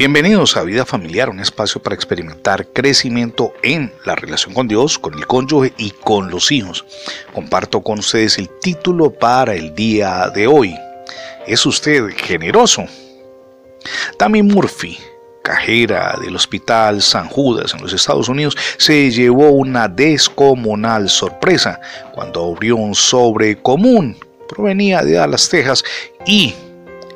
Bienvenidos a Vida Familiar, un espacio para experimentar crecimiento en la relación con Dios, con el cónyuge y con los hijos. Comparto con ustedes el título para el día de hoy. ¿Es usted generoso? Tammy Murphy, cajera del Hospital San Judas en los Estados Unidos, se llevó una descomunal sorpresa cuando abrió un sobre común. Provenía de Dallas, Texas y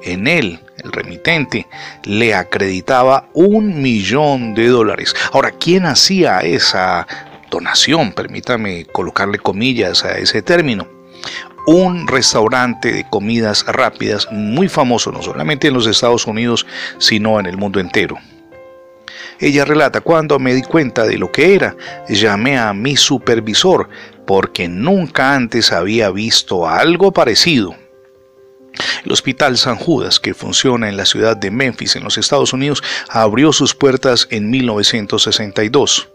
en él el remitente, le acreditaba un millón de dólares. Ahora, ¿quién hacía esa donación? Permítame colocarle comillas a ese término. Un restaurante de comidas rápidas muy famoso no solamente en los Estados Unidos, sino en el mundo entero. Ella relata, cuando me di cuenta de lo que era, llamé a mi supervisor porque nunca antes había visto algo parecido. El Hospital San Judas, que funciona en la ciudad de Memphis, en los Estados Unidos, abrió sus puertas en 1962.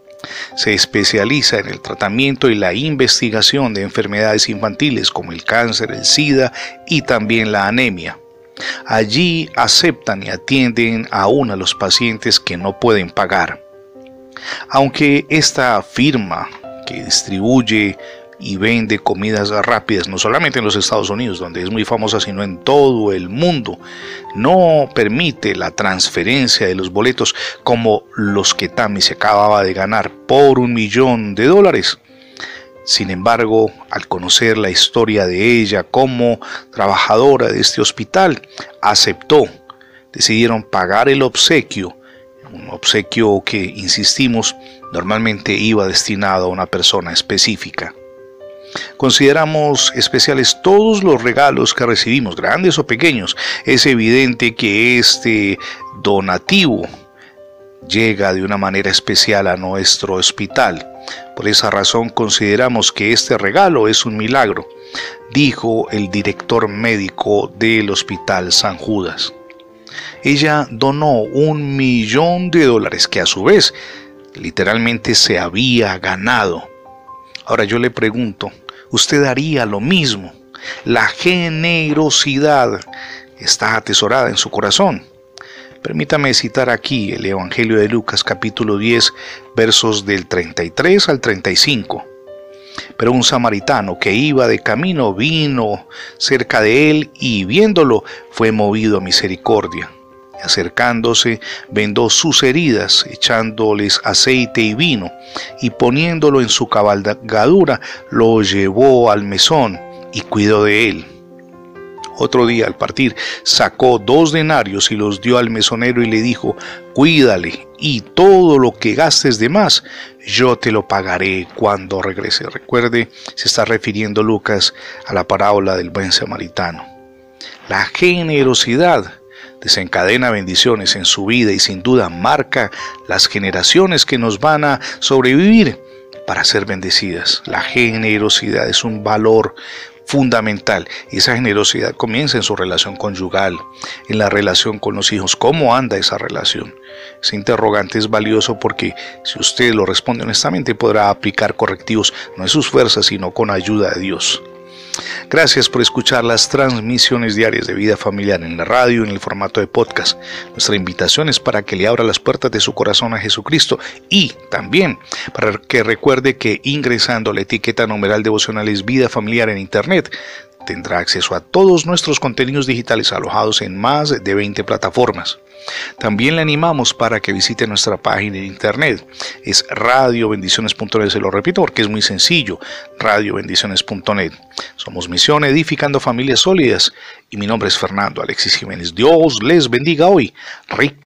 Se especializa en el tratamiento y la investigación de enfermedades infantiles como el cáncer, el SIDA y también la anemia. Allí aceptan y atienden aún a los pacientes que no pueden pagar. Aunque esta firma que distribuye y vende comidas rápidas, no solamente en los Estados Unidos, donde es muy famosa, sino en todo el mundo. No permite la transferencia de los boletos como los que Tammy se acababa de ganar por un millón de dólares. Sin embargo, al conocer la historia de ella como trabajadora de este hospital, aceptó. Decidieron pagar el obsequio, un obsequio que, insistimos, normalmente iba destinado a una persona específica. Consideramos especiales todos los regalos que recibimos, grandes o pequeños. Es evidente que este donativo llega de una manera especial a nuestro hospital. Por esa razón consideramos que este regalo es un milagro, dijo el director médico del Hospital San Judas. Ella donó un millón de dólares que a su vez literalmente se había ganado. Ahora yo le pregunto, usted haría lo mismo. La generosidad está atesorada en su corazón. Permítame citar aquí el Evangelio de Lucas capítulo 10 versos del 33 al 35. Pero un samaritano que iba de camino vino cerca de él y viéndolo fue movido a misericordia acercándose, vendó sus heridas, echándoles aceite y vino, y poniéndolo en su cabalgadura, lo llevó al mesón y cuidó de él. Otro día al partir sacó dos denarios y los dio al mesonero y le dijo, cuídale y todo lo que gastes de más, yo te lo pagaré cuando regrese. Recuerde, se está refiriendo Lucas a la parábola del buen samaritano. La generosidad desencadena bendiciones en su vida y sin duda marca las generaciones que nos van a sobrevivir para ser bendecidas. La generosidad es un valor fundamental y esa generosidad comienza en su relación conyugal, en la relación con los hijos. ¿Cómo anda esa relación? Ese interrogante es valioso porque si usted lo responde honestamente podrá aplicar correctivos no en sus fuerzas sino con ayuda de Dios. Gracias por escuchar las transmisiones diarias de vida familiar en la radio en el formato de podcast. Nuestra invitación es para que le abra las puertas de su corazón a Jesucristo y también para que recuerde que ingresando la etiqueta numeral devocionales vida familiar en internet tendrá acceso a todos nuestros contenidos digitales alojados en más de 20 plataformas. También le animamos para que visite nuestra página de internet. Es radiobendiciones.net, se lo repito porque es muy sencillo, radiobendiciones.net. Somos Misión Edificando Familias Sólidas y mi nombre es Fernando Alexis Jiménez. Dios les bendiga hoy.